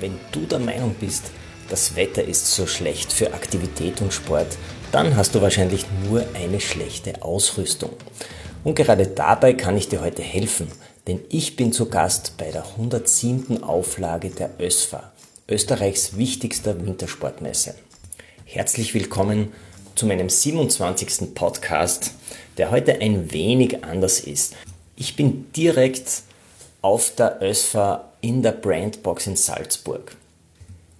Wenn du der Meinung bist, das Wetter ist so schlecht für Aktivität und Sport, dann hast du wahrscheinlich nur eine schlechte Ausrüstung. Und gerade dabei kann ich dir heute helfen, denn ich bin zu Gast bei der 107. Auflage der ÖSFA, Österreichs wichtigster Wintersportmesse. Herzlich willkommen zu meinem 27. Podcast, der heute ein wenig anders ist. Ich bin direkt auf der ÖSFA in der Brandbox in Salzburg.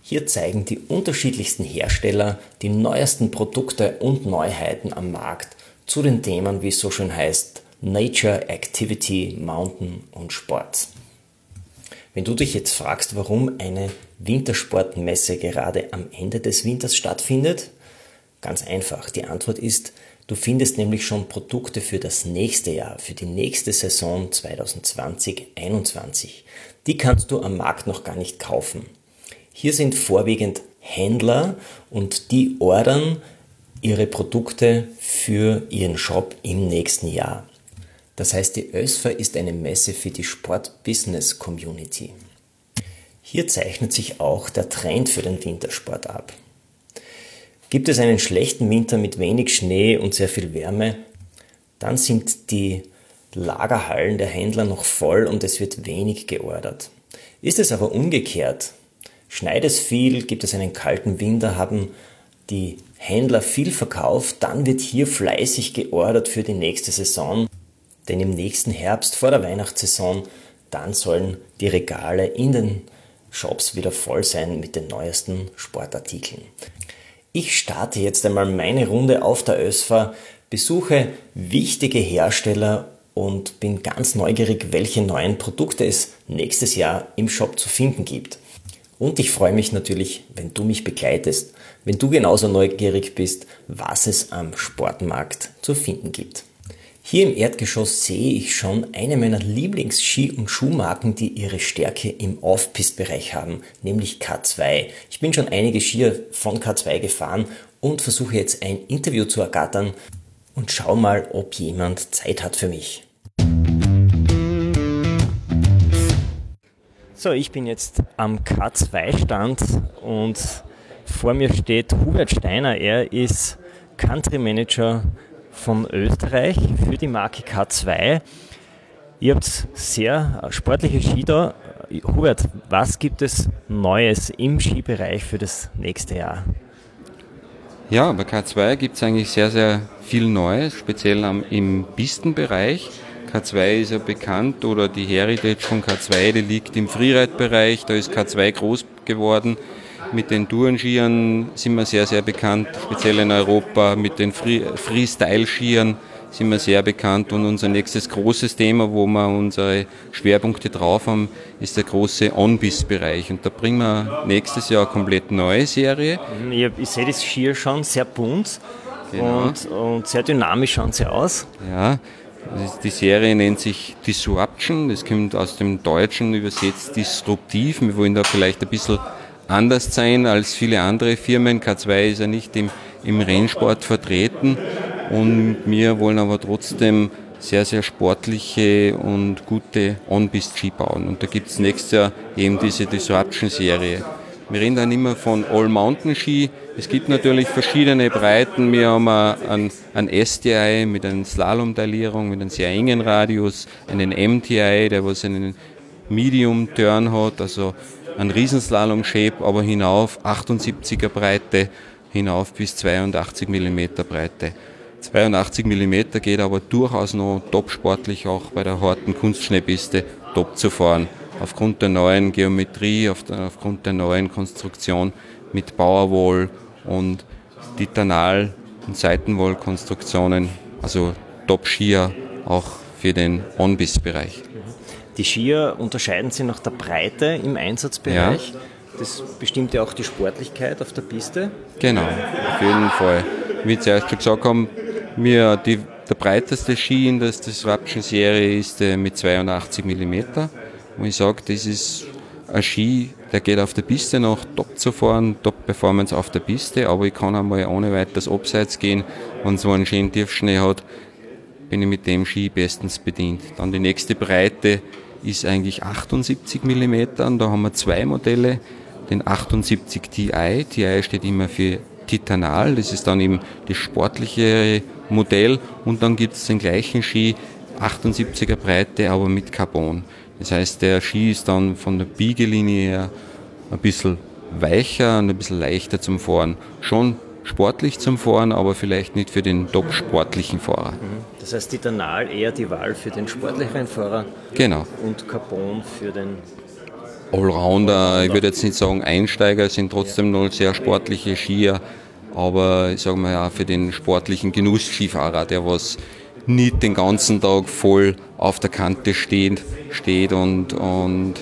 Hier zeigen die unterschiedlichsten Hersteller die neuesten Produkte und Neuheiten am Markt zu den Themen, wie es so schön heißt, Nature, Activity, Mountain und Sport. Wenn du dich jetzt fragst, warum eine Wintersportmesse gerade am Ende des Winters stattfindet, ganz einfach. Die Antwort ist, du findest nämlich schon Produkte für das nächste Jahr, für die nächste Saison 2020-21. Die kannst du am Markt noch gar nicht kaufen. Hier sind vorwiegend Händler und die ordern ihre Produkte für ihren Shop im nächsten Jahr. Das heißt, die ÖSFA ist eine Messe für die Sport-Business-Community. Hier zeichnet sich auch der Trend für den Wintersport ab. Gibt es einen schlechten Winter mit wenig Schnee und sehr viel Wärme, dann sind die Lagerhallen der Händler noch voll und es wird wenig geordert. Ist es aber umgekehrt, Schneit es viel, gibt es einen kalten Winter, haben die Händler viel verkauft, dann wird hier fleißig geordert für die nächste Saison. Denn im nächsten Herbst vor der Weihnachtssaison, dann sollen die Regale in den Shops wieder voll sein mit den neuesten Sportartikeln. Ich starte jetzt einmal meine Runde auf der ÖSFA, besuche wichtige Hersteller und bin ganz neugierig, welche neuen Produkte es nächstes Jahr im Shop zu finden gibt. Und ich freue mich natürlich, wenn du mich begleitest, wenn du genauso neugierig bist, was es am Sportmarkt zu finden gibt. Hier im Erdgeschoss sehe ich schon eine meiner Lieblings-Ski- und Schuhmarken, die ihre Stärke im Off-Pist-Bereich haben, nämlich K2. Ich bin schon einige Skier von K2 gefahren und versuche jetzt ein Interview zu ergattern und schau mal, ob jemand Zeit hat für mich. So, ich bin jetzt am K2-Stand und vor mir steht Hubert Steiner. Er ist Country Manager von Österreich für die Marke K2. Ihr habt sehr sportliche Ski da. Hubert, was gibt es Neues im Skibereich für das nächste Jahr? Ja, bei K2 gibt es eigentlich sehr, sehr viel Neues, speziell im Pistenbereich. K2 ist ja bekannt oder die Heritage von K2, die liegt im Freeride-Bereich, da ist K2 groß geworden. Mit den Tourenskiern sind wir sehr, sehr bekannt, speziell in Europa. Mit den Freestyle-Skiern sind wir sehr bekannt. Und unser nächstes großes Thema, wo wir unsere Schwerpunkte drauf haben, ist der große On-Biss-Bereich. Und da bringen wir nächstes Jahr eine komplett neue Serie. Ich, ich sehe das Skier schon sehr bunt genau. und, und sehr dynamisch schauen sie aus. Ja, die Serie nennt sich Disruption, das kommt aus dem Deutschen übersetzt disruptiv. Wir wollen da vielleicht ein bisschen anders sein als viele andere Firmen. K2 ist ja nicht im, im Rennsport vertreten und wir wollen aber trotzdem sehr, sehr sportliche und gute On-Pist-Ski bauen. Und da gibt es nächstes Jahr eben diese Disruption-Serie. Wir reden dann immer von All-Mountain-Ski. Es gibt natürlich verschiedene Breiten. Wir haben einen, einen STI mit einer Slalom-Teilierung, mit einem sehr engen Radius, einen MTI, der was einen Medium-Turn hat, also einen Riesenslalom-Shape, aber hinauf 78er Breite, hinauf bis 82 mm Breite. 82 mm geht aber durchaus noch top sportlich auch bei der harten Kunstschneepiste top zu fahren aufgrund der neuen Geometrie, aufgrund der neuen Konstruktion mit Powerwall und Titanal- und Seitenwall-Konstruktionen, also Top-Skier auch für den On-Biss-Bereich. Die Skier unterscheiden sich nach der Breite im Einsatzbereich. Ja. Das bestimmt ja auch die Sportlichkeit auf der Piste. Genau, auf jeden Fall. Wie wir zuerst schon gesagt haben, wir, die, der breiteste Ski in der Disruption-Serie ist äh, mit 82 mm. Und ich sage, das ist ein Ski, der geht auf der Piste noch top zu fahren, top Performance auf der Piste, aber ich kann einmal ohne weiteres abseits gehen, wenn so einen schönen Tiefschnee hat, bin ich mit dem Ski bestens bedient. Dann die nächste Breite ist eigentlich 78 mm, da haben wir zwei Modelle, den 78 Ti, Ti steht immer für Titanal, das ist dann eben das sportliche Modell und dann gibt es den gleichen Ski, 78er Breite, aber mit Carbon. Das heißt, der Ski ist dann von der Biegelinie her ein bisschen weicher und ein bisschen leichter zum Fahren. Schon sportlich zum Fahren, aber vielleicht nicht für den top-sportlichen Fahrer. Mhm. Das heißt, Titanal eher die Wahl für den sportlicheren Fahrer genau. und Carbon für den Allrounder. Ich würde jetzt nicht sagen Einsteiger, sind trotzdem noch sehr sportliche Skier, aber ich sage mal ja für den sportlichen Genuss-Skifahrer, der was nicht den ganzen Tag voll auf der Kante steht, steht und, und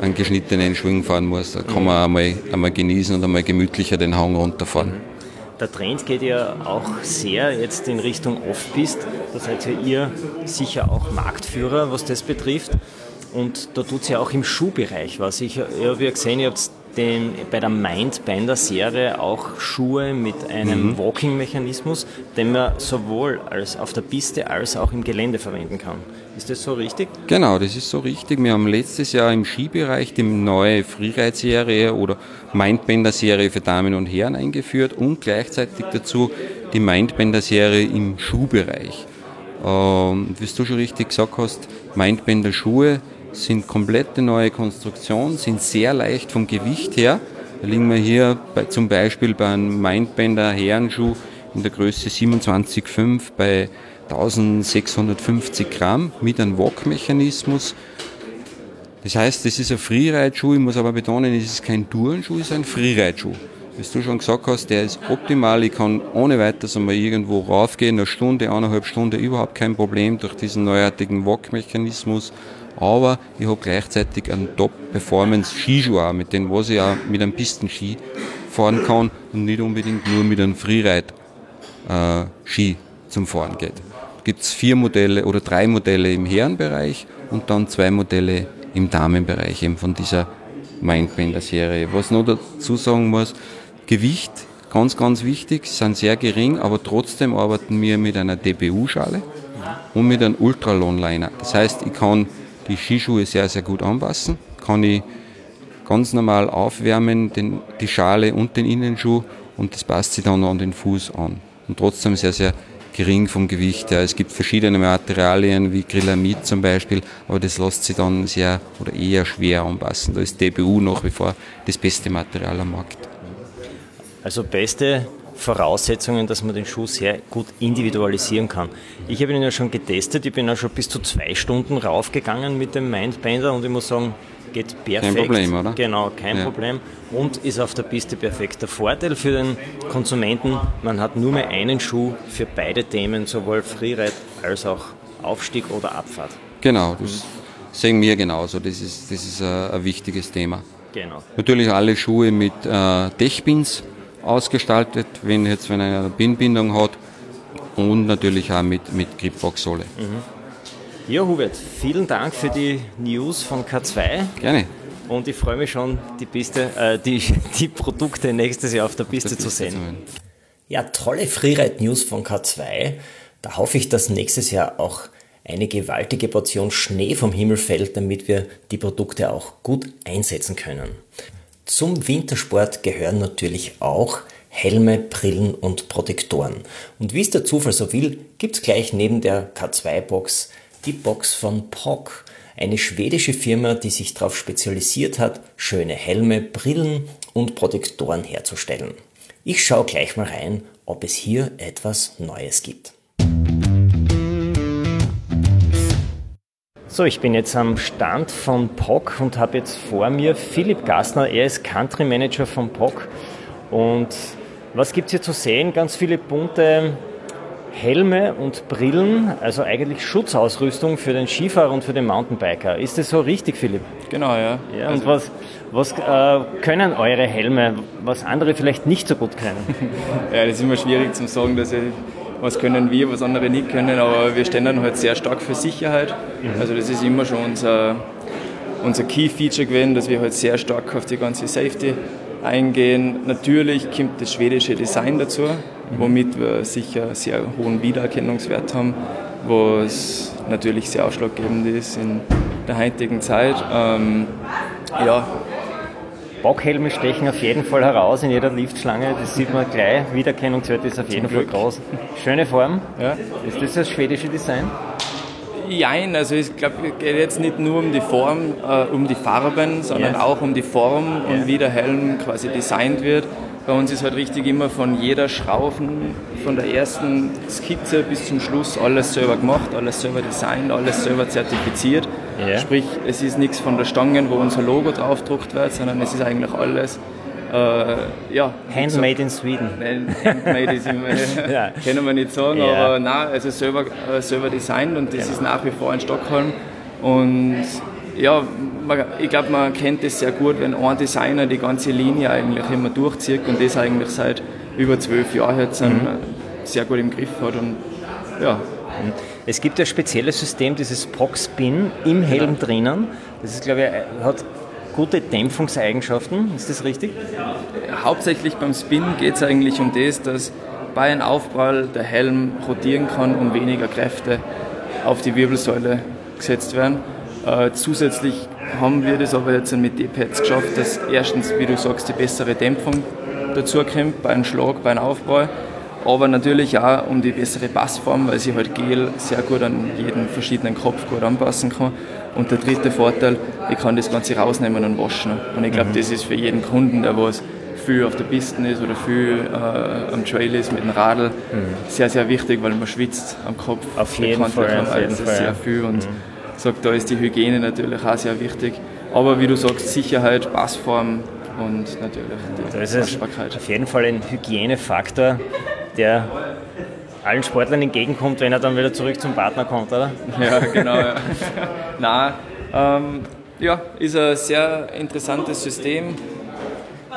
einen geschnittenen Schwung fahren muss. Da kann man einmal, einmal genießen und einmal gemütlicher den Hang runterfahren. Der Trend geht ja auch sehr jetzt in Richtung Off-Pist. Da seid ja ihr sicher auch Marktführer, was das betrifft. Und da tut es ja auch im Schuhbereich was. Ich habe gesehen, ihr habt den, bei der Mindbender Serie auch Schuhe mit einem mhm. Walking-Mechanismus, den man sowohl als auf der Piste als auch im Gelände verwenden kann. Ist das so richtig? Genau, das ist so richtig. Wir haben letztes Jahr im Skibereich die neue Freeride-Serie oder Mindbender-Serie für Damen und Herren eingeführt und gleichzeitig dazu die Mindbender-Serie im Schuhbereich. Ähm, wie du schon richtig gesagt hast, Mindbender-Schuhe sind komplette neue Konstruktionen, sind sehr leicht vom Gewicht her. Da liegen wir hier bei, zum Beispiel bei einem Mindbender Herrenschuh in der Größe 27,5 bei 1650 Gramm mit einem Walk-Mechanismus. Das heißt, das ist ein Freeride-Schuh, ich muss aber betonen, es ist kein Tourenschuh, es ist ein Freeride-Schuh. Wie du schon gesagt hast, der ist optimal, ich kann ohne weiteres einmal irgendwo raufgehen, eine Stunde, eineinhalb Stunden, überhaupt kein Problem durch diesen neuartigen Walk-Mechanismus aber ich habe gleichzeitig einen Top-Performance-Skischuh mit dem was ich auch mit einem Pistenski fahren kann und nicht unbedingt nur mit einem Freeride-Ski zum Fahren geht. Gibt es vier Modelle oder drei Modelle im Herrenbereich und dann zwei Modelle im Damenbereich eben von dieser Mindbender-Serie. Was noch dazu sagen muss, Gewicht, ganz, ganz wichtig, sind sehr gering, aber trotzdem arbeiten wir mit einer DBU-Schale und mit einem Ultralonliner. Das heißt, ich kann die Skischuhe sehr, sehr gut anpassen. Kann ich ganz normal aufwärmen, den, die Schale und den Innenschuh und das passt sich dann an den Fuß an. Und trotzdem sehr, sehr gering vom Gewicht her. Es gibt verschiedene Materialien wie Grillamid zum Beispiel, aber das lässt sich dann sehr oder eher schwer anpassen. Da ist DBU nach wie vor das beste Material am Markt. Also beste Voraussetzungen, dass man den Schuh sehr gut individualisieren kann. Ich habe ihn ja schon getestet, ich bin ja schon bis zu zwei Stunden raufgegangen mit dem Mindbender und ich muss sagen, geht perfekt. Kein Problem, oder? Genau, kein ja. Problem. Und ist auf der Piste perfekt. Der Vorteil für den Konsumenten, man hat nur mehr einen Schuh für beide Themen, sowohl Freeride als auch Aufstieg oder Abfahrt. Genau, das sehen wir genauso. Das ist, das ist ein, ein wichtiges Thema. Genau. Natürlich alle Schuhe mit äh, Dechpins ausgestaltet, wenn jetzt wenn einer eine Binnbindung hat und natürlich auch mit, mit Gripbox-Sohle. Mhm. Ja, Hubert, vielen Dank für die News von K2. Gerne. Und ich freue mich schon, die, Piste, äh, die, die Produkte nächstes Jahr auf der Piste, der Piste zu sehen. Zu ja, tolle Freeride-News von K2. Da hoffe ich, dass nächstes Jahr auch eine gewaltige Portion Schnee vom Himmel fällt, damit wir die Produkte auch gut einsetzen können. Zum Wintersport gehören natürlich auch Helme, Brillen und Protektoren. Und wie es der Zufall so will, gibt es gleich neben der K2-Box die Box von POC, eine schwedische Firma, die sich darauf spezialisiert hat, schöne Helme, Brillen und Protektoren herzustellen. Ich schaue gleich mal rein, ob es hier etwas Neues gibt. So, ich bin jetzt am Stand von POC und habe jetzt vor mir Philipp Gassner. Er ist Country Manager von POC. Und was gibt es hier zu sehen? Ganz viele bunte Helme und Brillen, also eigentlich Schutzausrüstung für den Skifahrer und für den Mountainbiker. Ist das so richtig, Philipp? Genau, ja. ja und was, was äh, können eure Helme, was andere vielleicht nicht so gut können? ja, das ist immer schwierig zu sagen, dass ich, was können wir, was andere nicht können, aber wir stehen dann halt sehr stark für Sicherheit. Mhm. Also das ist immer schon unser, unser Key-Feature gewesen, dass wir halt sehr stark auf die ganze Safety eingehen. Natürlich kommt das schwedische Design dazu, womit wir sicher sehr hohen Wiedererkennungswert haben, was natürlich sehr ausschlaggebend ist in der heutigen Zeit. Ähm, ja. Bockhelme stechen auf jeden Fall heraus in jeder Liftschlange, das sieht man gleich. Wiedererkennungswert ist auf jeden Fall groß. Schöne Form. Ja. Ist das das schwedische Design? Jein, also ich glaube, es geht jetzt nicht nur um die Form, äh, um die Farben, sondern ja. auch um die Form und wie der Helm quasi designt wird. Bei uns ist halt richtig immer von jeder Schrauben, von der ersten Skizze bis zum Schluss alles selber gemacht, alles selber designt, alles selber zertifiziert. Ja. Sprich, es ist nichts von der Stange, wo unser Logo draufgedruckt wird, sondern es ist eigentlich alles äh, ja, Handmade so, in Sweden. Handmade ist immer, ja. können wir nicht sagen, ja. aber nein, also selber, äh, selber designt und das genau. ist nach wie vor in Stockholm. Und ja, ich glaube, man kennt es sehr gut, wenn ein Designer die ganze Linie eigentlich immer durchzieht und das eigentlich seit über zwölf Jahren jetzt mhm. sehr gut im Griff hat. Und, ja. Es gibt ein spezielles System, dieses POC-Spin im Helm genau. drinnen. Das ist, glaube ich, hat gute Dämpfungseigenschaften, ist das richtig? Hauptsächlich beim Spin geht es eigentlich um das, dass bei einem Aufprall der Helm rotieren kann und weniger Kräfte auf die Wirbelsäule gesetzt werden. Äh, zusätzlich haben wir das aber jetzt mit D-Pads geschafft, dass erstens, wie du sagst, die bessere Dämpfung dazu kommt bei einem Schlag, bei einem Aufprall aber natürlich auch um die bessere Passform, weil sich halt Gel sehr gut an jeden verschiedenen Kopf gut anpassen kann. Und der dritte Vorteil, ich kann das Ganze rausnehmen und waschen. Und ich glaube, mhm. das ist für jeden Kunden, der was viel auf der Piste ist oder viel äh, am Trail ist mit dem Radl, mhm. sehr, sehr wichtig, weil man schwitzt am Kopf. Auf jeden Fall. Auf jeden Fall sehr viel und mhm. sagt, da ist die Hygiene natürlich auch sehr wichtig. Aber wie du sagst, Sicherheit, Passform und natürlich die da ist Waschbarkeit. Auf jeden Fall ein Hygienefaktor, der allen Sportlern entgegenkommt, wenn er dann wieder zurück zum Partner kommt, oder? Ja, genau. Ja. Nein, ähm, ja, ist ein sehr interessantes System.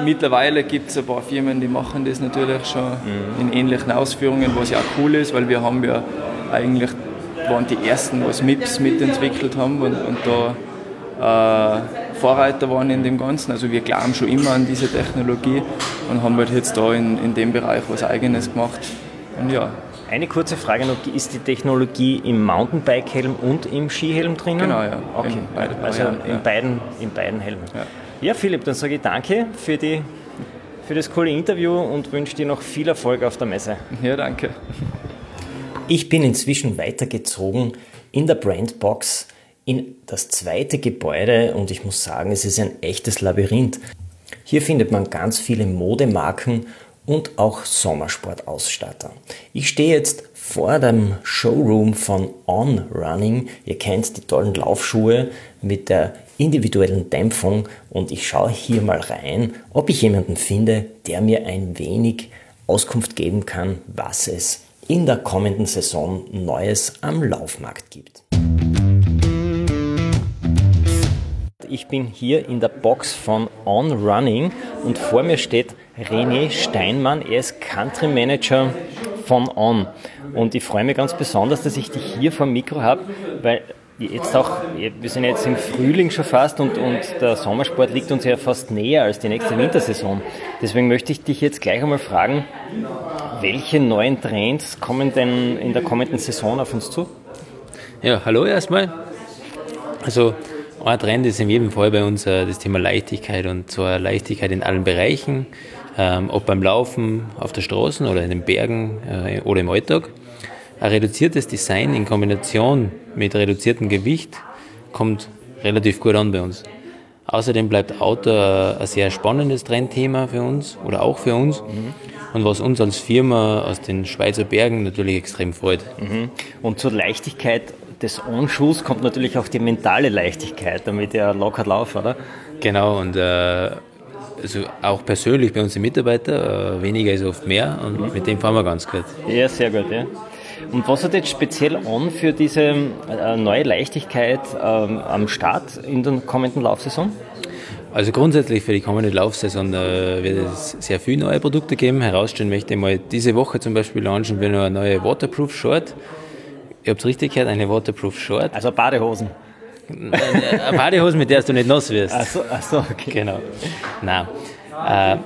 Mittlerweile gibt es ein paar Firmen, die machen das natürlich schon mhm. in ähnlichen Ausführungen, was ja auch cool ist, weil wir haben ja eigentlich waren die ersten, was MIPS mitentwickelt haben und, und da äh, Vorreiter waren in dem Ganzen. Also wir glauben schon immer an diese Technologie und haben halt jetzt da in, in dem Bereich was Eigenes gemacht. Und ja, eine kurze Frage noch, ist die Technologie im Mountainbike-Helm und im Skihelm drinnen? Genau, ja. Okay, in beiden also in, ja. beiden, in beiden Helmen. Ja. ja, Philipp, dann sage ich danke für, die, für das coole Interview und wünsche dir noch viel Erfolg auf der Messe. Ja, danke. Ich bin inzwischen weitergezogen in der Brandbox in das zweite Gebäude und ich muss sagen, es ist ein echtes Labyrinth. Hier findet man ganz viele Modemarken und auch Sommersportausstatter. Ich stehe jetzt vor dem Showroom von On Running. Ihr kennt die tollen Laufschuhe mit der individuellen Dämpfung und ich schaue hier mal rein, ob ich jemanden finde, der mir ein wenig Auskunft geben kann, was es in der kommenden Saison Neues am Laufmarkt gibt. Ich bin hier in der Box von On Running und vor mir steht René Steinmann. Er ist Country Manager von On. Und ich freue mich ganz besonders, dass ich dich hier vor dem Mikro habe, weil jetzt auch, wir sind jetzt im Frühling schon fast und, und der Sommersport liegt uns ja fast näher als die nächste Wintersaison. Deswegen möchte ich dich jetzt gleich einmal fragen, welche neuen Trends kommen denn in der kommenden Saison auf uns zu? Ja, hallo erstmal. Also ein Trend ist in jedem Fall bei uns äh, das Thema Leichtigkeit und zwar Leichtigkeit in allen Bereichen ähm, ob beim Laufen auf der Straße oder in den Bergen äh, oder im Alltag. Ein reduziertes Design in Kombination mit reduziertem Gewicht kommt relativ gut an bei uns. Außerdem bleibt Auto ein sehr spannendes Trendthema für uns oder auch für uns mhm. und was uns als Firma aus den Schweizer Bergen natürlich extrem freut. Mhm. Und zur Leichtigkeit des On-Schuhs kommt natürlich auch die mentale Leichtigkeit, damit er locker lauft, oder? Genau, und äh, also auch persönlich bei unseren Mitarbeitern, äh, weniger ist oft mehr und mhm. mit dem fahren wir ganz gut. Ja, sehr gut. Ja. Und was hat jetzt speziell an für diese äh, neue Leichtigkeit ähm, am Start in der kommenden Laufsaison? Also grundsätzlich für die kommende Laufsaison äh, wird es sehr viele neue Produkte geben. Herausstellen möchte ich mal, diese Woche zum Beispiel launchen wir noch eine neue Waterproof Short. Ihr habt es richtig gehört, eine Waterproof Short. Also Badehosen. Eine Badehose, mit der du nicht nass wirst. Ach so, ach so okay. Genau. Nein. Äh,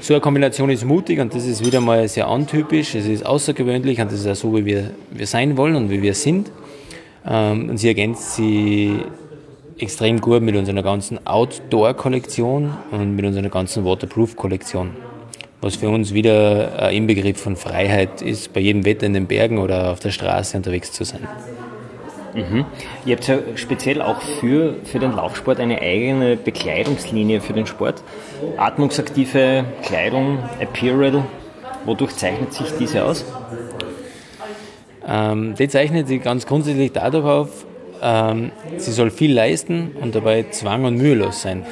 so eine Kombination ist mutig und das ist wieder mal sehr untypisch. Es ist außergewöhnlich und das ist auch so, wie wir, wir sein wollen und wie wir sind. Ähm, und sie ergänzt sie extrem gut mit unserer ganzen Outdoor-Kollektion und mit unserer ganzen Waterproof-Kollektion. Was für uns wieder ein Inbegriff von Freiheit ist, bei jedem Wetter in den Bergen oder auf der Straße unterwegs zu sein. Mhm. Ihr habt ja speziell auch für, für den Laufsport eine eigene Bekleidungslinie für den Sport. Atmungsaktive Kleidung, Apparel. Wodurch zeichnet sich diese aus? Ähm, die zeichnet sich ganz grundsätzlich dadurch auf, ähm, sie soll viel leisten und dabei zwang- und mühelos sein.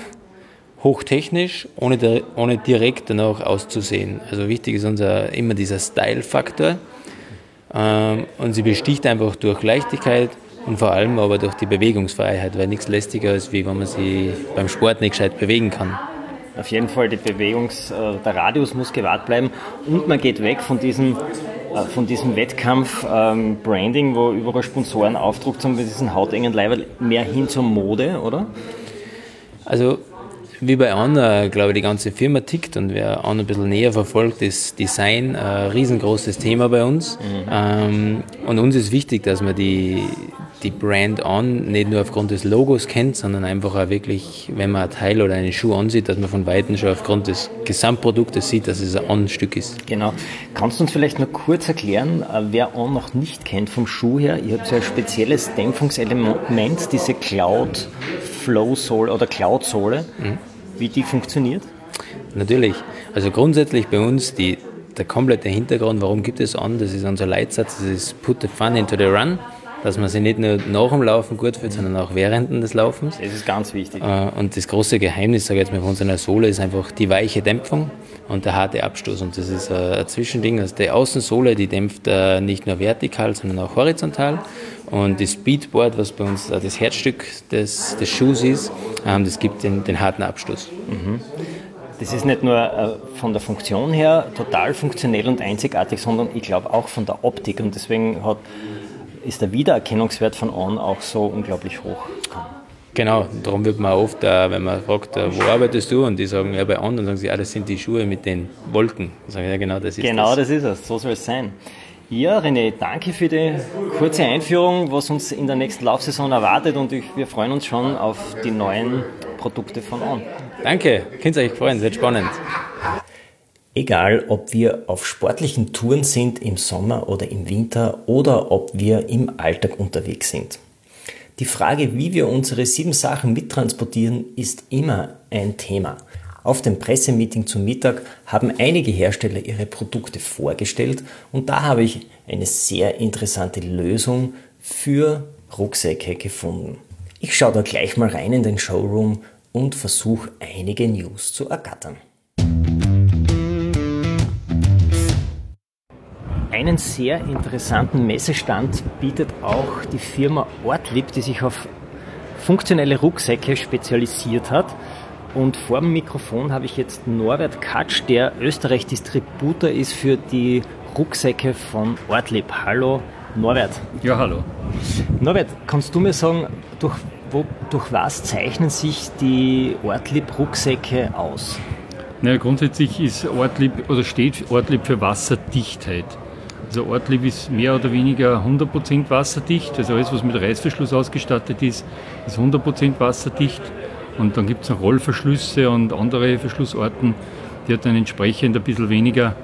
Hochtechnisch, ohne, ohne direkt danach auszusehen. Also wichtig ist unser, immer dieser Style-Faktor. Ähm, und sie besticht einfach durch Leichtigkeit und vor allem aber durch die Bewegungsfreiheit, weil nichts lästiger ist, wie wenn man sich beim Sport nicht gescheit bewegen kann. Auf jeden Fall, die Bewegungs-, äh, der Radius muss gewahrt bleiben und man geht weg von diesem, äh, von diesem Wettkampf-Branding, ähm, wo überall Sponsoren aufdruckt haben mit diesen hautengen Leibern, mehr hin zur Mode, oder? Also wie bei Anna, glaube ich, die ganze Firma tickt und wer Anna ein bisschen näher verfolgt, ist Design ein riesengroßes Thema bei uns. Mhm. Ähm, und uns ist wichtig, dass man die, die Brand On nicht nur aufgrund des Logos kennt, sondern einfach auch wirklich, wenn man ein Teil oder einen Schuh ansieht, dass man von Weitem schon aufgrund des Gesamtproduktes sieht, dass es ein On-Stück ist. Genau. Kannst du uns vielleicht noch kurz erklären, äh, wer On noch nicht kennt vom Schuh her? Ihr habt ja ein spezielles Dämpfungselement, diese Cloud Flow Sohle oder Cloud Sohle. Mhm. Wie die funktioniert? Natürlich. Also grundsätzlich bei uns die, der komplette Hintergrund, warum gibt es On, das ist unser Leitsatz, das ist Put the fun into the run dass man sich nicht nur nach dem Laufen gut fühlt, sondern auch während des Laufens. Das ist ganz wichtig. Äh, und das große Geheimnis, sage ich jetzt mal, von unserer Sohle ist einfach die weiche Dämpfung und der harte Abstoß. Und das ist äh, ein Zwischending. Also die Außensohle, die dämpft äh, nicht nur vertikal, sondern auch horizontal. Und das Speedboard, was bei uns das Herzstück des, des Schuhs ist, ähm, das gibt den, den harten Abstoß. Mhm. Das ist nicht nur von der Funktion her total funktionell und einzigartig, sondern ich glaube auch von der Optik. Und deswegen hat ist der Wiedererkennungswert von On auch so unglaublich hoch. Genau, darum wird man oft, äh, wenn man fragt, äh, wo arbeitest du? Und die sagen, ja, bei On, dann sagen sie, ja, das sind die Schuhe mit den Wolken. Dann sagen, ja, genau, das ist Genau, das, das ist es, so soll es sein. Ja, René, danke für die kurze Einführung, was uns in der nächsten Laufsaison erwartet und ich, wir freuen uns schon auf die neuen Produkte von On. Danke, könnt ihr euch freuen, wird spannend. Egal, ob wir auf sportlichen Touren sind im Sommer oder im Winter oder ob wir im Alltag unterwegs sind. Die Frage, wie wir unsere sieben Sachen mittransportieren, ist immer ein Thema. Auf dem Pressemeeting zum Mittag haben einige Hersteller ihre Produkte vorgestellt und da habe ich eine sehr interessante Lösung für Rucksäcke gefunden. Ich schaue da gleich mal rein in den Showroom und versuche einige News zu ergattern. Einen sehr interessanten Messestand bietet auch die Firma Ortlieb, die sich auf funktionelle Rucksäcke spezialisiert hat. Und vor dem Mikrofon habe ich jetzt Norbert Katsch, der Österreich-Distributor ist für die Rucksäcke von Ortlieb. Hallo Norbert. Ja, hallo. Norbert, kannst du mir sagen, durch, wo, durch was zeichnen sich die Ortlieb-Rucksäcke aus? Naja, grundsätzlich ist Ortlieb oder steht Ortlieb für Wasserdichtheit. Also Ortlieb ist mehr oder weniger 100% wasserdicht. Also alles, was mit Reißverschluss ausgestattet ist, ist 100% wasserdicht. Und dann gibt es noch Rollverschlüsse und andere Verschlussarten, die dann entsprechend ein bisschen weniger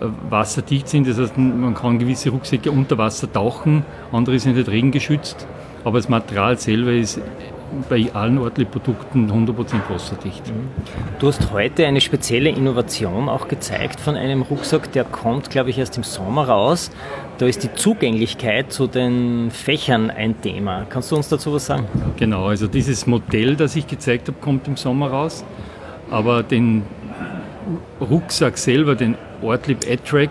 äh, wasserdicht sind. Das heißt, man kann gewisse Rucksäcke unter Wasser tauchen, andere sind nicht regengeschützt. Aber das Material selber ist bei allen Ortli-Produkten 100% wasserdicht. Mhm. Du hast heute eine spezielle Innovation auch gezeigt von einem Rucksack, der kommt, glaube ich, erst im Sommer raus. Da ist die Zugänglichkeit zu den Fächern ein Thema. Kannst du uns dazu was sagen? Genau, also dieses Modell, das ich gezeigt habe, kommt im Sommer raus. Aber den Rucksack selber, den Ortlieb A-Track,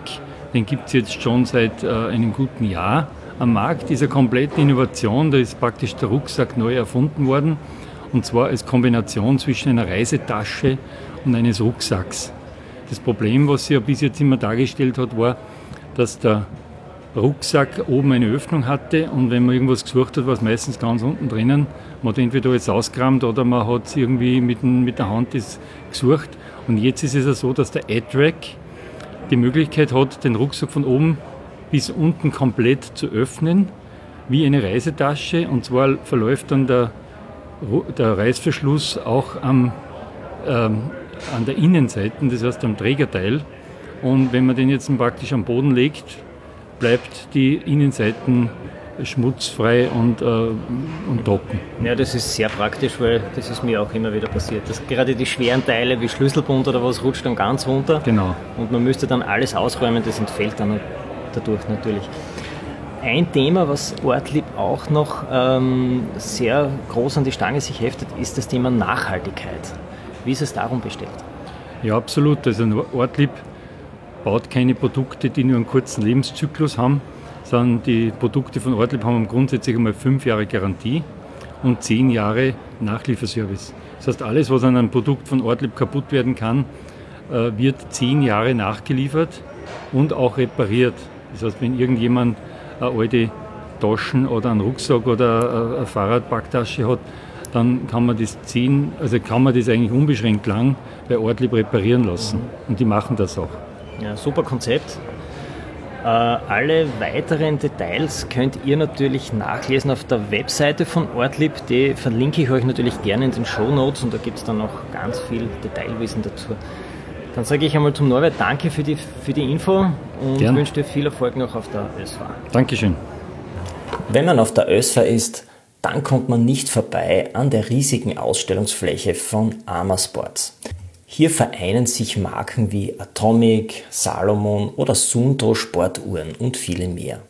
Den gibt es jetzt schon seit äh, einem guten Jahr am Markt. Dieser komplette Innovation, da ist praktisch der Rucksack neu erfunden worden. Und zwar als Kombination zwischen einer Reisetasche und eines Rucksacks. Das Problem, was sie ja bis jetzt immer dargestellt hat, war, dass der Rucksack oben eine Öffnung hatte und wenn man irgendwas gesucht hat, war es meistens ganz unten drinnen. Man hat entweder alles ausgerammt oder man hat es irgendwie mit, mit der Hand das gesucht. Und jetzt ist es ja so, dass der AdRack die Möglichkeit hat, den Rucksack von oben bis unten komplett zu öffnen, wie eine Reisetasche. Und zwar verläuft dann der, der Reißverschluss auch am, ähm, an der Innenseite, das heißt am Trägerteil. Und wenn man den jetzt praktisch am Boden legt, bleibt die Innenseiten schmutzfrei und, äh, und trocken. Ja, das ist sehr praktisch, weil das ist mir auch immer wieder passiert. Dass gerade die schweren Teile wie Schlüsselbund oder was rutscht dann ganz runter. Genau. Und man müsste dann alles ausräumen, das entfällt dann dadurch natürlich. Ein Thema, was Ortlieb auch noch ähm, sehr groß an die Stange sich heftet, ist das Thema Nachhaltigkeit. Wie ist es darum bestellt? Ja, absolut. Also Ortlieb baut keine Produkte, die nur einen kurzen Lebenszyklus haben, sondern die Produkte von Ortlieb haben grundsätzlich einmal fünf Jahre Garantie und zehn Jahre Nachlieferservice. Das heißt, alles, was an einem Produkt von Ortlieb kaputt werden kann, äh, wird zehn Jahre nachgeliefert und auch repariert. Das heißt, wenn irgendjemand eine alte Taschen oder einen Rucksack oder eine Fahrradpacktasche hat, dann kann man das ziehen, also kann man das eigentlich unbeschränkt lang bei Ortlieb reparieren lassen. Und die machen das auch. Ja, super Konzept. Äh, alle weiteren Details könnt ihr natürlich nachlesen auf der Webseite von Ortlieb. Die verlinke ich euch natürlich gerne in den Show Notes und da gibt es dann noch ganz viel Detailwissen dazu. Dann sage ich einmal zum Norbert Danke für die, für die Info und Gern. wünsche dir viel Erfolg noch auf der ÖSFA. Dankeschön. Wenn man auf der ÖSFA ist, dann kommt man nicht vorbei an der riesigen Ausstellungsfläche von Arma Sports. Hier vereinen sich Marken wie Atomic, Salomon oder Sunto Sportuhren und viele mehr.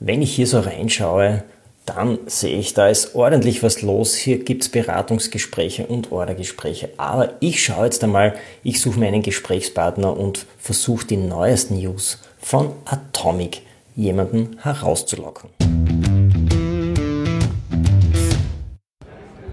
Wenn ich hier so reinschaue, dann sehe ich, da ist ordentlich was los. Hier gibt es Beratungsgespräche und Ordergespräche. Aber ich schaue jetzt einmal, ich suche mir einen Gesprächspartner und versuche die neuesten News von Atomic jemanden herauszulocken.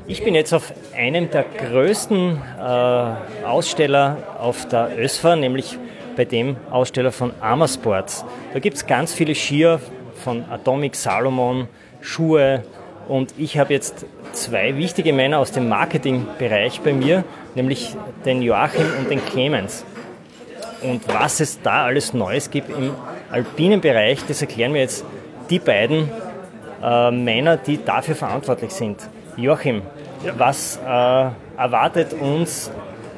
Ich bin jetzt auf einem der größten äh, Aussteller auf der ÖSFA, nämlich bei dem Aussteller von Amasports. Da gibt es ganz viele Skier von Atomic Salomon, Schuhe. Und ich habe jetzt zwei wichtige Männer aus dem Marketingbereich bei mir, nämlich den Joachim und den Clemens. Und was es da alles Neues gibt im alpinen Bereich, das erklären mir jetzt die beiden äh, Männer, die dafür verantwortlich sind. Joachim, ja. was äh, erwartet uns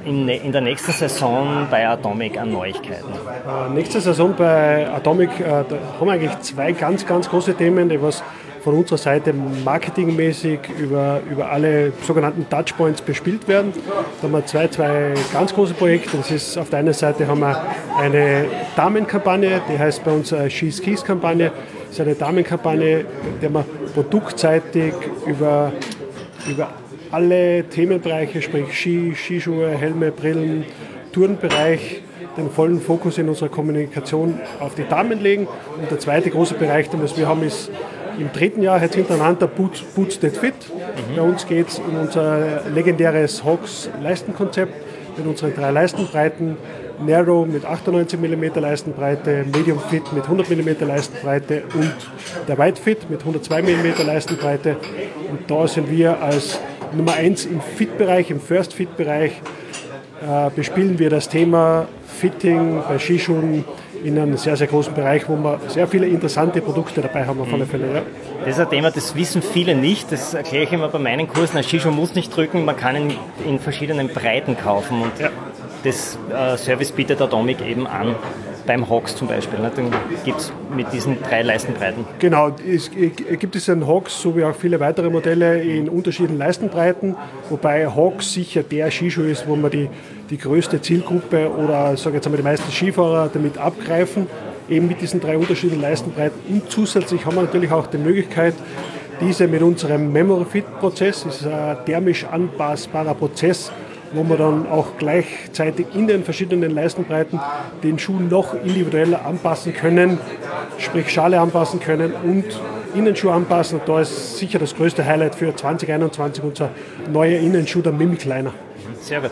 in, ne, in, der nächsten Saison bei Atomic an Neuigkeiten? Äh, nächste Saison bei Atomic äh, haben wir eigentlich zwei ganz, ganz große Themen, die was von unserer Seite marketingmäßig über, über alle sogenannten Touchpoints bespielt werden. Da haben wir zwei, zwei ganz große Projekte. Das ist auf der einen Seite haben wir eine Damenkampagne, die heißt bei uns äh, She Skis Kampagne. Das ist eine Damenkampagne, der wir produktseitig über, über alle Themenbereiche, sprich Ski, Skischuhe, Helme, Brillen, Tourenbereich, den vollen Fokus in unserer Kommunikation auf die Damen legen. Und der zweite große Bereich, den wir haben, ist im dritten Jahr jetzt hintereinander Boots, Boots That Fit. Mhm. Bei uns geht es um unser legendäres Hawks Leistenkonzept mit unseren drei Leistenbreiten. Narrow mit 98 mm Leistenbreite, Medium Fit mit 100 mm Leistenbreite und der Wide Fit mit 102 mm Leistenbreite. Und da sind wir als Nummer 1 im Fit-Bereich, im First-Fit-Bereich, äh, bespielen wir das Thema Fitting bei Skischuhen in einem sehr, sehr großen Bereich, wo wir sehr viele interessante Produkte dabei haben auf alle Fälle. Ja. Das ist ein Thema, das wissen viele nicht. Das erkläre ich immer bei meinen Kursen. Ein Skischuh muss nicht drücken, man kann ihn in verschiedenen Breiten kaufen. Und ja. das äh, Service bietet Atomic eben an beim Hawks zum Beispiel. Ne? Dann gibt es mit diesen drei Leistenbreiten. Genau, es gibt es einen Hawks, so wie auch viele weitere Modelle in unterschiedlichen Leistenbreiten, wobei Hawks sicher der Skischuh ist, wo man die, die größte Zielgruppe oder sage jetzt einmal die meisten Skifahrer damit abgreifen, eben mit diesen drei unterschiedlichen Leistenbreiten. Und zusätzlich haben wir natürlich auch die Möglichkeit, diese mit unserem Memory Fit Prozess, das ist ein thermisch anpassbarer Prozess, wo man dann auch gleichzeitig in den verschiedenen Leistenbreiten den Schuh noch individueller anpassen können, sprich Schale anpassen können und Innenschuh anpassen. Und da ist sicher das größte Highlight für 2021 unser neuer Innenschuh, der Mimicliner. Sehr gut.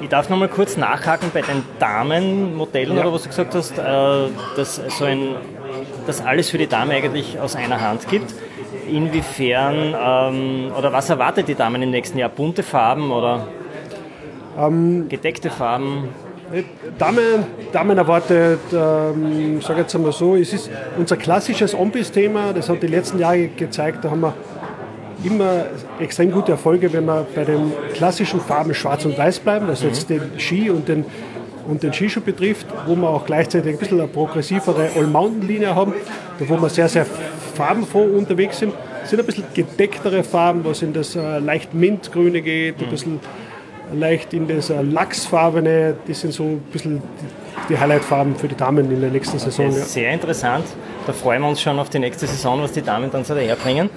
Ich darf noch mal kurz nachhaken bei den Damenmodellen ja. oder was du gesagt hast, äh, dass so ein, dass alles für die Dame eigentlich aus einer Hand gibt. Inwiefern ähm, oder was erwartet die Damen im nächsten Jahr? Bunte Farben oder ähm, gedeckte Farben? Damen, Damen erwartet, ähm, sage jetzt einmal so, es ist unser klassisches Ombis-Thema, das hat die letzten Jahre gezeigt, da haben wir immer extrem gute Erfolge, wenn wir bei den klassischen Farben schwarz und weiß bleiben, was mhm. jetzt den Ski und den, und den Skischuh betrifft, wo wir auch gleichzeitig ein bisschen eine progressivere All-Mountain-Linie haben, wo wir sehr, sehr farbenfroh unterwegs sind. Es sind ein bisschen gedecktere Farben, was in das äh, leicht Mintgrüne geht, ein mhm. bisschen leicht in das Lachsfarbene. Das sind so ein bisschen die Highlight-Farben für die Damen in der nächsten Saison. Okay, ja. Sehr interessant. Da freuen wir uns schon auf die nächste Saison, was die Damen dann so daherbringen.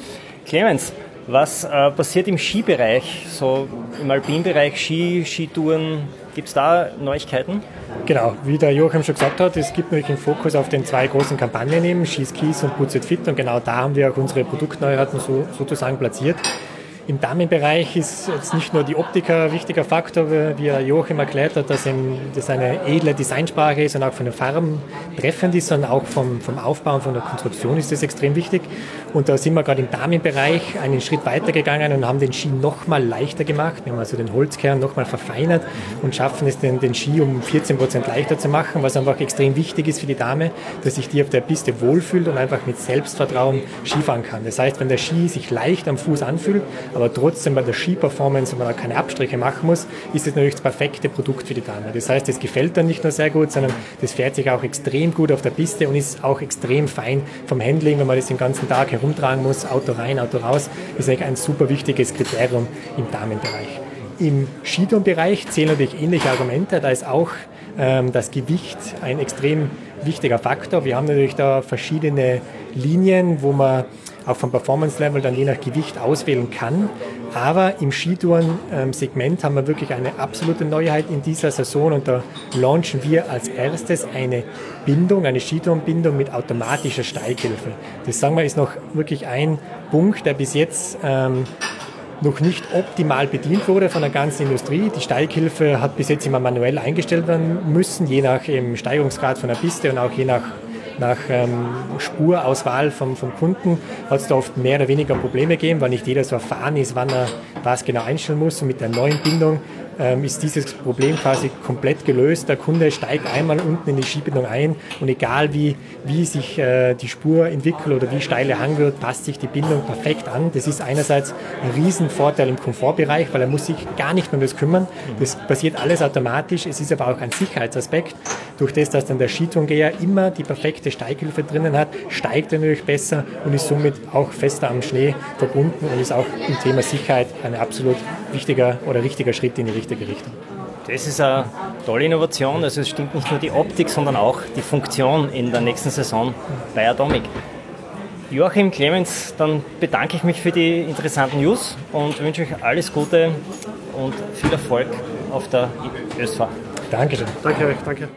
Clemens, was äh, passiert im Skibereich, so im Alpinbereich, Ski, Skitouren? Gibt es da Neuigkeiten? Genau, wie der Joachim schon gesagt hat, es gibt natürlich einen Fokus auf den zwei großen Kampagnen eben, Skis Kies und Putz Fit und genau da haben wir auch unsere Produktneuheiten so, sozusagen platziert. Im Damenbereich ist jetzt nicht nur die Optik ein wichtiger Faktor, wie Joachim erklärt hat, dass das eine edle Designsprache ist und auch von den Farben treffend ist, sondern auch vom, vom Aufbau und von der Konstruktion ist das extrem wichtig. Und da sind wir gerade im Damenbereich einen Schritt weiter gegangen und haben den Ski nochmal leichter gemacht. Wir haben also den Holzkern nochmal verfeinert und schaffen es, den, den Ski um 14 Prozent leichter zu machen, was einfach extrem wichtig ist für die Dame, dass sich die auf der Piste wohlfühlt und einfach mit Selbstvertrauen Skifahren kann. Das heißt, wenn der Ski sich leicht am Fuß anfühlt, aber trotzdem bei der Ski-Performance, wenn man da keine Abstriche machen muss, ist es natürlich das perfekte Produkt für die Dame. Das heißt, es gefällt dann nicht nur sehr gut, sondern das fährt sich auch extrem gut auf der Piste und ist auch extrem fein vom Handling, wenn man das den ganzen Tag herumtragen muss, Auto rein, Auto raus, ist eigentlich ein super wichtiges Kriterium im Damenbereich. Im Skitourenbereich zählen natürlich ähnliche Argumente. Da ist auch ähm, das Gewicht ein extrem wichtiger Faktor. Wir haben natürlich da verschiedene Linien, wo man auch vom Performance-Level dann je nach Gewicht auswählen kann. Aber im Skitouren-Segment haben wir wirklich eine absolute Neuheit in dieser Saison und da launchen wir als erstes eine Bindung, eine Skitourenbindung mit automatischer Steighilfe. Das sagen wir ist noch wirklich ein Punkt, der bis jetzt ähm, noch nicht optimal bedient wurde von der ganzen Industrie. Die Steighilfe hat bis jetzt immer manuell eingestellt werden müssen, je nach Steigerungsgrad von der Piste und auch je nach nach ähm, Spurauswahl vom, vom Kunden hat es da oft mehr oder weniger Probleme gegeben, weil nicht jeder so erfahren ist, wann er was genau einstellen muss. Und mit der neuen Bindung ähm, ist dieses Problem quasi komplett gelöst. Der Kunde steigt einmal unten in die Skibindung ein und egal wie, wie sich äh, die Spur entwickelt oder wie steil der Hang wird, passt sich die Bindung perfekt an. Das ist einerseits ein Riesenvorteil im Komfortbereich, weil er muss sich gar nicht mehr um das kümmern. Das passiert alles automatisch. Es ist aber auch ein Sicherheitsaspekt. Durch das, dass dann der Skitourengeher immer die perfekte Steighilfe drinnen hat, steigt er natürlich besser und ist somit auch fester am Schnee verbunden und ist auch im Thema Sicherheit ein absolut wichtiger oder richtiger Schritt in die richtige Richtung. Das ist eine tolle Innovation. Also es stimmt nicht nur die Optik, sondern auch die Funktion in der nächsten Saison bei Atomic. Joachim Clemens, dann bedanke ich mich für die interessanten News und wünsche euch alles Gute und viel Erfolg auf der ÖSV. Dankeschön. Danke euch. Danke.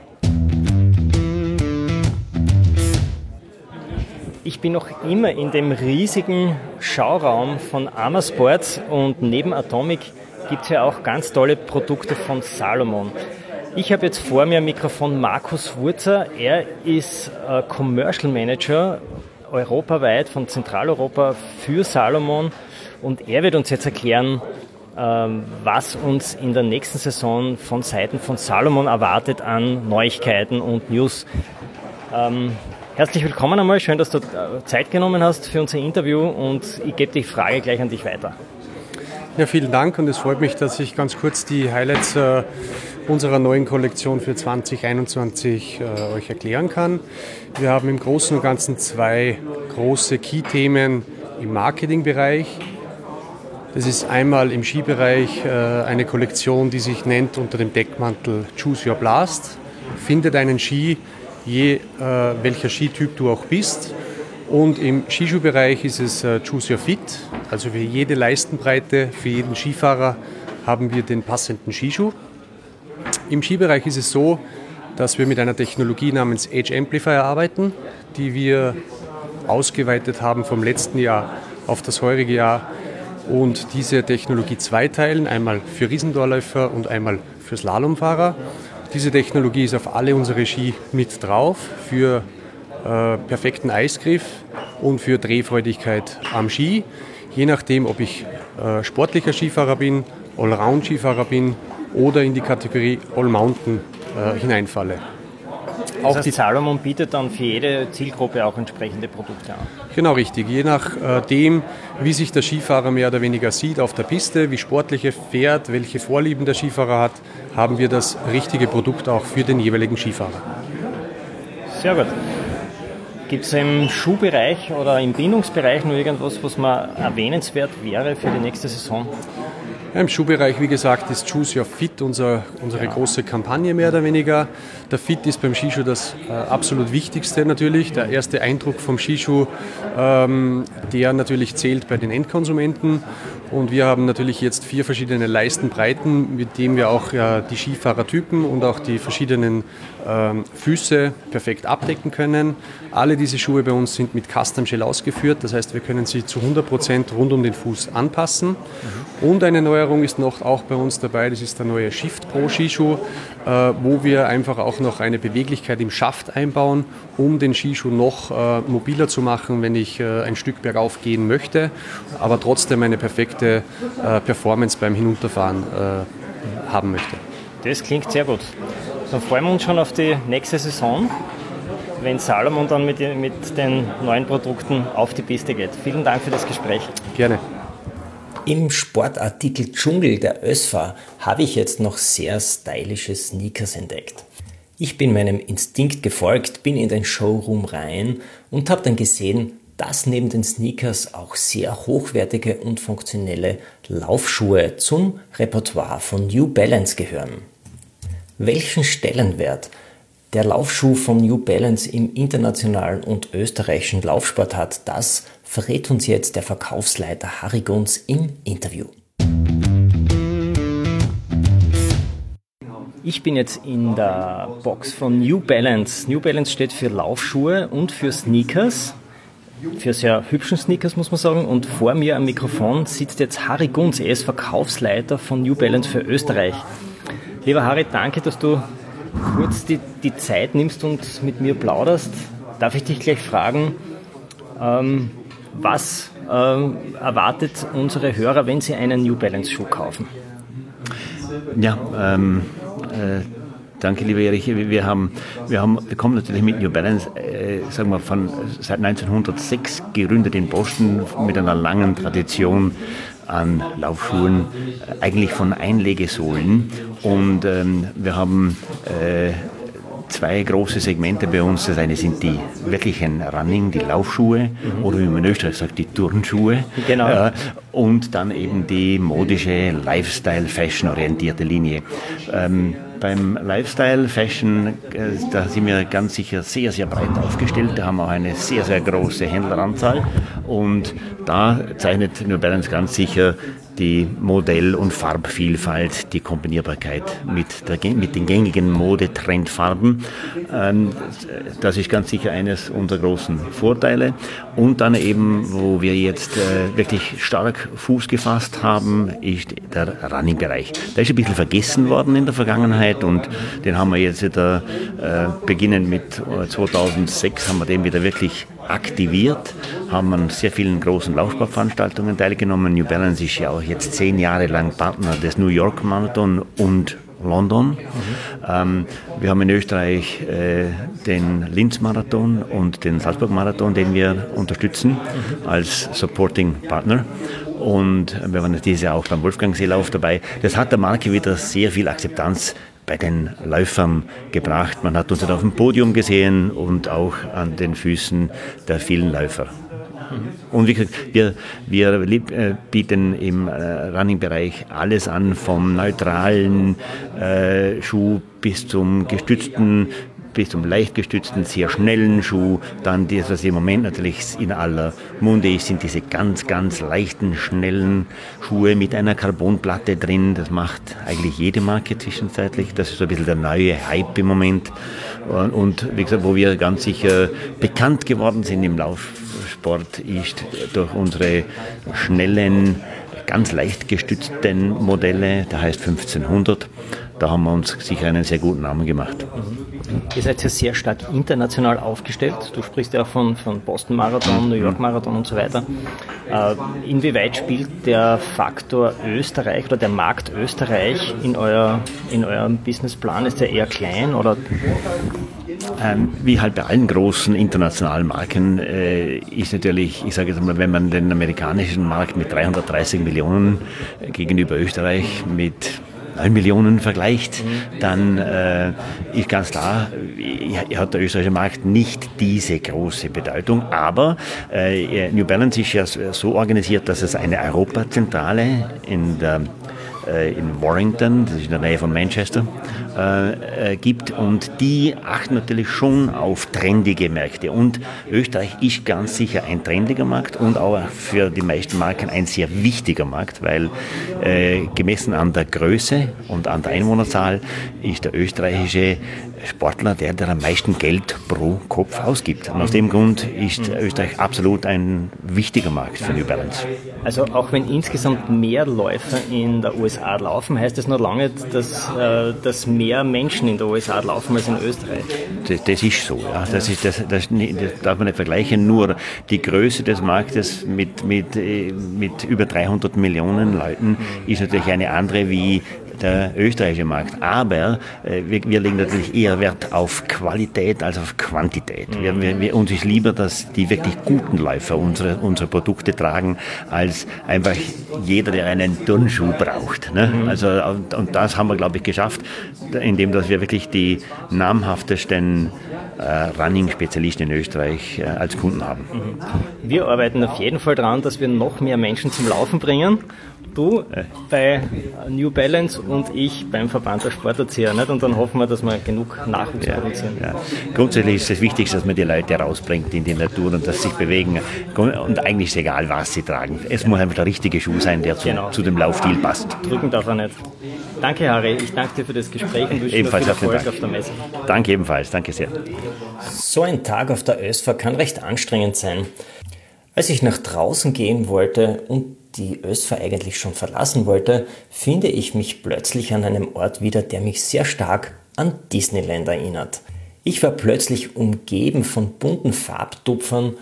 Ich bin noch immer in dem riesigen Schauraum von Amasport und neben Atomic gibt es ja auch ganz tolle Produkte von Salomon. Ich habe jetzt vor mir Mikrofon Markus Wurzer. Er ist äh, Commercial Manager europaweit von Zentraleuropa für Salomon und er wird uns jetzt erklären, ähm, was uns in der nächsten Saison von Seiten von Salomon erwartet an Neuigkeiten und News. Ähm, Herzlich willkommen einmal, schön, dass du äh, Zeit genommen hast für unser Interview und ich gebe die Frage gleich an dich weiter. Ja, vielen Dank und es freut mich, dass ich ganz kurz die Highlights äh, unserer neuen Kollektion für 2021 äh, euch erklären kann. Wir haben im Großen und Ganzen zwei große Key-Themen im Marketingbereich. Das ist einmal im Skibereich äh, eine Kollektion, die sich nennt unter dem Deckmantel Choose Your Blast. Finde deinen Ski, je äh, welcher Skityp du auch bist. Und im Skischuhbereich ist es äh, Choose Your Fit, also für jede Leistenbreite, für jeden Skifahrer haben wir den passenden Skischuh. Im Skibereich ist es so, dass wir mit einer Technologie namens Edge Amplifier arbeiten, die wir ausgeweitet haben vom letzten Jahr auf das heurige Jahr und diese Technologie zweiteilen, einmal für Riesendorläufer und einmal für Slalomfahrer. Diese Technologie ist auf alle unsere Ski mit drauf für äh, perfekten Eisgriff und für Drehfreudigkeit am Ski. Je nachdem, ob ich äh, sportlicher Skifahrer bin, Allround-Skifahrer bin oder in die Kategorie All-Mountain äh, hineinfalle. Auch das heißt, die Salomon bietet dann für jede Zielgruppe auch entsprechende Produkte an. Genau richtig. Je nachdem, wie sich der Skifahrer mehr oder weniger sieht auf der Piste, wie sportlich er fährt, welche Vorlieben der Skifahrer hat, haben wir das richtige Produkt auch für den jeweiligen Skifahrer. Sehr gut. Gibt es im Schuhbereich oder im Bindungsbereich noch irgendwas, was mal erwähnenswert wäre für die nächste Saison? Ja, Im Schuhbereich, wie gesagt, ist Choose Your Fit unser, unsere ja. große Kampagne mehr oder weniger. Der Fit ist beim Skischuh das äh, absolut Wichtigste natürlich. Der erste Eindruck vom Skischuh, ähm, der natürlich zählt bei den Endkonsumenten. Und wir haben natürlich jetzt vier verschiedene Leistenbreiten, mit denen wir auch ja, die Skifahrertypen und auch die verschiedenen Füße perfekt abdecken können. Alle diese Schuhe bei uns sind mit Custom Shell ausgeführt, das heißt, wir können sie zu 100% rund um den Fuß anpassen. Und eine Neuerung ist noch auch bei uns dabei, das ist der neue Shift Pro Skischuh, äh, wo wir einfach auch noch eine Beweglichkeit im Schaft einbauen, um den Skischuh noch äh, mobiler zu machen, wenn ich äh, ein Stück bergauf gehen möchte, aber trotzdem eine perfekte Performance beim Hinunterfahren haben möchte. Das klingt sehr gut. Dann freuen wir uns schon auf die nächste Saison, wenn Salomon dann mit, mit den neuen Produkten auf die Piste geht. Vielen Dank für das Gespräch. Gerne. Im Sportartikel Dschungel der ÖSFA habe ich jetzt noch sehr stylische Sneakers entdeckt. Ich bin meinem Instinkt gefolgt, bin in den Showroom rein und habe dann gesehen, dass neben den Sneakers auch sehr hochwertige und funktionelle Laufschuhe zum Repertoire von New Balance gehören. Welchen Stellenwert der Laufschuh von New Balance im internationalen und österreichischen Laufsport hat, das verrät uns jetzt der Verkaufsleiter Harry Gunz im Interview. Ich bin jetzt in der Box von New Balance. New Balance steht für Laufschuhe und für Sneakers. Für sehr hübschen Sneakers muss man sagen. Und vor mir am Mikrofon sitzt jetzt Harry Gunz. Er ist Verkaufsleiter von New Balance für Österreich. Lieber Harry, danke, dass du kurz die, die Zeit nimmst und mit mir plauderst. Darf ich dich gleich fragen, ähm, was ähm, erwartet unsere Hörer, wenn sie einen New Balance Schuh kaufen? Ja, ähm, äh, danke lieber Erich. Wir haben, wir haben, wir kommen natürlich mit New Balance, äh, sagen wir von seit 1906 gegründet in Boston mit einer langen Tradition an Laufschuhen, äh, eigentlich von Einlegesohlen. Und ähm, wir haben äh, zwei große Segmente bei uns. Das eine sind die wirklichen Running, die Laufschuhe mhm. oder wie man in Österreich sagt, die Turnschuhe. Genau. Äh, und dann eben die modische Lifestyle, Fashion-orientierte Linie. Ähm, beim Lifestyle Fashion, äh, da sind wir ganz sicher sehr, sehr breit aufgestellt. Da haben wir auch eine sehr, sehr große Händleranzahl. Und da zeichnet New Balance ganz sicher die Modell- und Farbvielfalt, die Kombinierbarkeit mit, der, mit den gängigen Modetrendfarben. Ähm, das ist ganz sicher eines unserer großen Vorteile. Und dann eben, wo wir jetzt äh, wirklich stark Fuß gefasst haben, ist der Running-Bereich. Der ist ein bisschen vergessen worden in der Vergangenheit und den haben wir jetzt wieder, äh, beginnend mit 2006, äh, haben wir den wieder wirklich aktiviert, haben an sehr vielen großen Laufsportveranstaltungen teilgenommen. New Balance ist ja auch jetzt zehn Jahre lang Partner des New York Marathon und London. Mhm. Ähm, wir haben in Österreich äh, den Linz-Marathon und den Salzburg-Marathon, den wir unterstützen mhm. als Supporting Partner. Und wir waren dieses Jahr auch beim Wolfgangseelauf dabei. Das hat der Marke wieder sehr viel Akzeptanz bei den Läufern gebracht. Man hat uns dann auf dem Podium gesehen und auch an den Füßen der vielen Läufer. Und wie gesagt, wir, wir äh, bieten im äh, Running-Bereich alles an, vom neutralen äh, Schuh bis zum gestützten bis zum leicht gestützten, sehr schnellen Schuh. Dann das, was im Moment natürlich in aller Munde ist, sind diese ganz, ganz leichten, schnellen Schuhe mit einer Carbonplatte drin. Das macht eigentlich jede Marke zwischenzeitlich. Das ist so ein bisschen der neue Hype im Moment. Und wie gesagt, wo wir ganz sicher bekannt geworden sind im Laufsport, ist durch unsere schnellen, ganz leicht gestützten Modelle, der heißt 1500 da haben wir uns sicher einen sehr guten Namen gemacht. Ihr seid ja sehr stark international aufgestellt. Du sprichst ja von, von Boston Marathon, New York Marathon und so weiter. Äh, inwieweit spielt der Faktor Österreich oder der Markt Österreich in, euer, in eurem Businessplan? Ist der eher klein oder? Ähm, wie halt bei allen großen internationalen Marken äh, ist natürlich, ich sage jetzt mal, wenn man den amerikanischen Markt mit 330 Millionen gegenüber Österreich mit 9 Millionen vergleicht, dann äh, ist ganz klar, hat der österreichische Markt nicht diese große Bedeutung. Aber äh, New Balance ist ja so organisiert, dass es eine Europazentrale in der äh, in Warrington, das ist in der Nähe von Manchester, äh, äh, gibt. Und die achten natürlich schon auf trendige Märkte. Und Österreich ist ganz sicher ein trendiger Markt und auch für die meisten Marken ein sehr wichtiger Markt, weil äh, gemessen an der Größe und an der Einwohnerzahl ist der österreichische Sportler der, der am meisten Geld pro Kopf ausgibt. Und aus dem Grund ist Österreich absolut ein wichtiger Markt für New Balance. Also auch wenn insgesamt mehr Läufer in der USA laufen, heißt das noch lange, dass, äh, dass mehr Menschen in der USA laufen als in Österreich? Das, das ist so. Ja. Das, ist, das, das, das, darf man nicht vergleichen. Nur die Größe des Marktes mit, mit, äh, mit über 300 Millionen Leuten ist natürlich eine andere wie der österreichische Markt. Aber äh, wir, wir, legen natürlich eher Wert auf Qualität als auf Quantität. Wir, wir, wir, uns ist lieber, dass die wirklich guten Läufer unsere, unsere Produkte tragen, als einfach jeder, der einen Turnschuh braucht. Ne? Mhm. Also, und, und, das haben wir, glaube ich, geschafft, indem dass wir wirklich die namhaftesten äh, Running-Spezialisten in Österreich äh, als Kunden haben. Mhm. Wir arbeiten auf jeden Fall daran, dass wir noch mehr Menschen zum Laufen bringen du bei New Balance und ich beim Verband der Sporterzieher. Nicht? Und dann hoffen wir, dass wir genug Nachwuchs ja, produzieren. Ja. Grundsätzlich ist das Wichtigste, dass man die Leute rausbringt in die Natur und dass sie sich bewegen. Und eigentlich ist egal, was sie tragen. Es muss einfach der richtige Schuh sein, der zu, genau. zu dem Laufstil passt. Drücken darf er nicht. Danke, Harry. Ich danke dir für das Gespräch und wünsche ebenfalls dir viel Erfolg auf der Messe. Danke ebenfalls. Danke sehr. So ein Tag auf der ÖSFA kann recht anstrengend sein. Als ich nach draußen gehen wollte und die ÖSFA eigentlich schon verlassen wollte, finde ich mich plötzlich an einem Ort wieder, der mich sehr stark an Disneyland erinnert. Ich war plötzlich umgeben von bunten Farbtupfern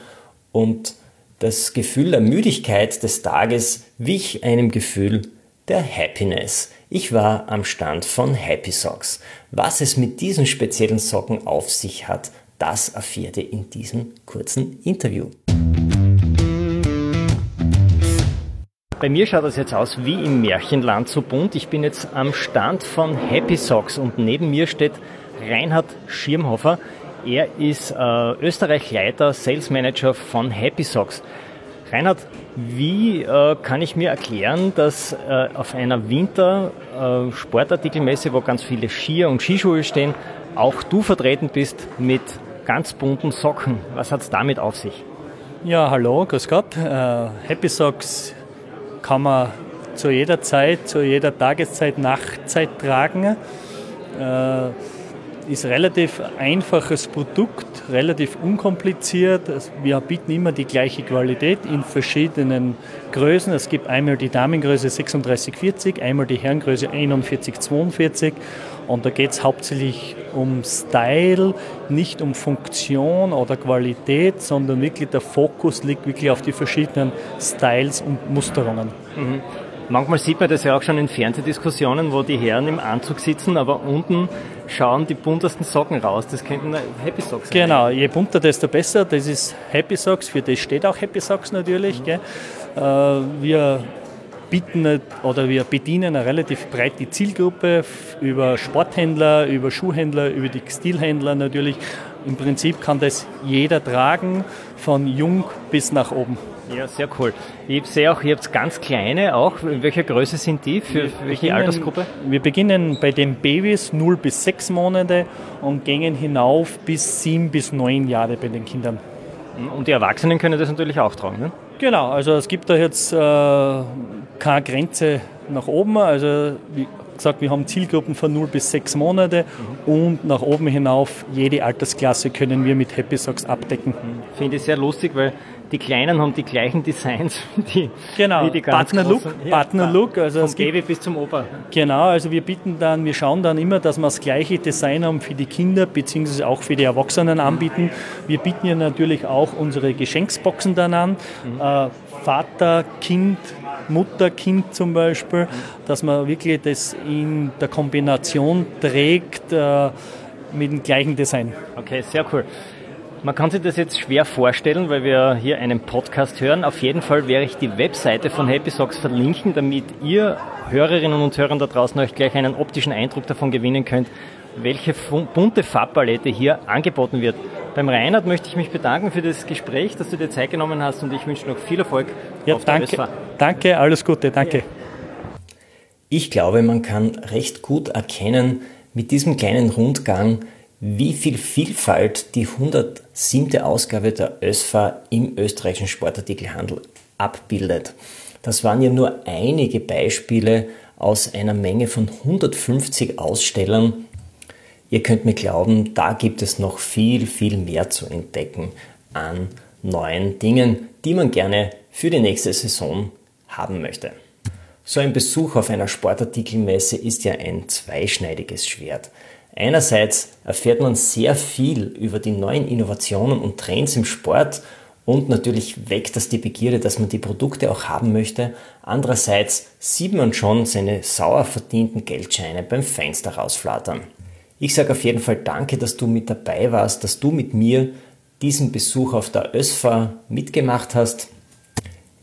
und das Gefühl der Müdigkeit des Tages wich einem Gefühl der Happiness. Ich war am Stand von Happy Socks. Was es mit diesen speziellen Socken auf sich hat, das erfährt ihr in diesem kurzen Interview. Bei mir schaut das jetzt aus wie im Märchenland so bunt. Ich bin jetzt am Stand von Happy Socks und neben mir steht Reinhard Schirmhofer. Er ist äh, Österreich-Leiter, Sales Manager von Happy Socks. Reinhard, wie äh, kann ich mir erklären, dass äh, auf einer Winter-Sportartikelmesse, äh, wo ganz viele Skier und Skischuhe stehen, auch du vertreten bist mit ganz bunten Socken? Was hat es damit auf sich? Ja, hallo, grüß Gott. Äh, Happy Socks kann man zu jeder Zeit, zu jeder Tageszeit, Nachtzeit tragen. Äh, ist relativ einfaches Produkt, relativ unkompliziert. Wir bieten immer die gleiche Qualität in verschiedenen Größen. Es gibt einmal die Damengröße 3640, einmal die Herrengröße 4142 und da geht es hauptsächlich um Style, nicht um Funktion oder Qualität, sondern wirklich der Fokus liegt wirklich auf die verschiedenen Styles und Musterungen. Mhm. Manchmal sieht man das ja auch schon in Fernsehdiskussionen, wo die Herren im Anzug sitzen, aber unten schauen die buntesten Socken raus. Das könnten Happy Socks sein. Genau, je bunter, desto besser. Das ist Happy Socks, für das steht auch Happy Socks natürlich. Mhm. Äh, wir bieten oder wir bedienen eine relativ breite Zielgruppe über Sporthändler, über Schuhhändler, über die Textilhändler natürlich, im Prinzip kann das jeder tragen, von jung bis nach oben. Ja, sehr cool. Ich sehe auch, ihr habt ganz kleine auch. In welcher Größe sind die? Für, für welche beginnen, Altersgruppe? Wir beginnen bei den Babys 0 bis 6 Monate und gehen hinauf bis 7 bis 9 Jahre bei den Kindern. Und die Erwachsenen können das natürlich auch tragen, ne? Genau, also es gibt da jetzt äh, keine Grenze nach oben. Also wie gesagt, wir haben Zielgruppen von 0 bis 6 Monate mhm. und nach oben hinauf jede Altersklasse können wir mit Happy Socks abdecken. Finde ich sehr lustig, weil die Kleinen haben die gleichen Designs wie die, genau. wie die ganz Partner Look, großen. Partner Look. Also Vom Baby bis zum Opa. Genau, also wir bieten dann, wir schauen dann immer, dass wir das gleiche Design haben für die Kinder beziehungsweise auch für die Erwachsenen anbieten. Wir bieten ja natürlich auch unsere Geschenksboxen dann an. Mhm. Äh, Vater, Kind, Mutter, Kind zum Beispiel, dass man wirklich das in der Kombination trägt äh, mit dem gleichen Design. Okay, sehr cool. Man kann sich das jetzt schwer vorstellen, weil wir hier einen Podcast hören. Auf jeden Fall werde ich die Webseite von Happy Socks verlinken, damit ihr Hörerinnen und Hörer da draußen euch gleich einen optischen Eindruck davon gewinnen könnt, welche bunte Farbpalette hier angeboten wird. Beim Reinhard möchte ich mich bedanken für das Gespräch, dass du dir Zeit genommen hast und ich wünsche noch viel Erfolg ja, auf danke, der Danke, alles Gute, danke. Ich glaube, man kann recht gut erkennen mit diesem kleinen Rundgang, wie viel Vielfalt die 107. Ausgabe der ÖSFA im österreichischen Sportartikelhandel abbildet. Das waren ja nur einige Beispiele aus einer Menge von 150 Ausstellern. Ihr könnt mir glauben, da gibt es noch viel, viel mehr zu entdecken an neuen Dingen, die man gerne für die nächste Saison haben möchte. So ein Besuch auf einer Sportartikelmesse ist ja ein zweischneidiges Schwert. Einerseits erfährt man sehr viel über die neuen Innovationen und Trends im Sport und natürlich weckt das die Begierde, dass man die Produkte auch haben möchte. Andererseits sieht man schon seine sauer verdienten Geldscheine beim Fenster rausflattern. Ich sage auf jeden Fall danke, dass du mit dabei warst, dass du mit mir diesen Besuch auf der ÖSFA mitgemacht hast.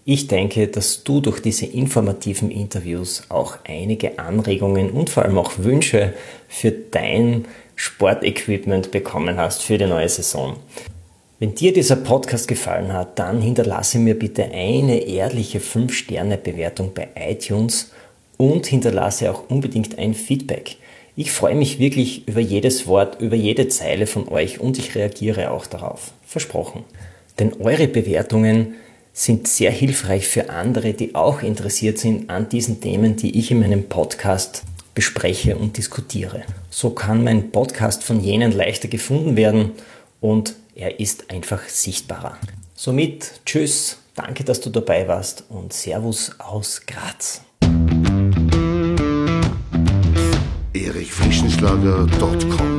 Ich denke, dass du durch diese informativen Interviews auch einige Anregungen und vor allem auch Wünsche für dein Sportequipment bekommen hast für die neue Saison. Wenn dir dieser Podcast gefallen hat, dann hinterlasse mir bitte eine ehrliche 5-Sterne-Bewertung bei iTunes und hinterlasse auch unbedingt ein Feedback. Ich freue mich wirklich über jedes Wort, über jede Zeile von euch und ich reagiere auch darauf. Versprochen. Denn eure Bewertungen sind sehr hilfreich für andere, die auch interessiert sind an diesen Themen, die ich in meinem Podcast bespreche und diskutiere. So kann mein Podcast von jenen leichter gefunden werden und er ist einfach sichtbarer. Somit tschüss, danke, dass du dabei warst und Servus aus Graz. erichfrischenschlager.com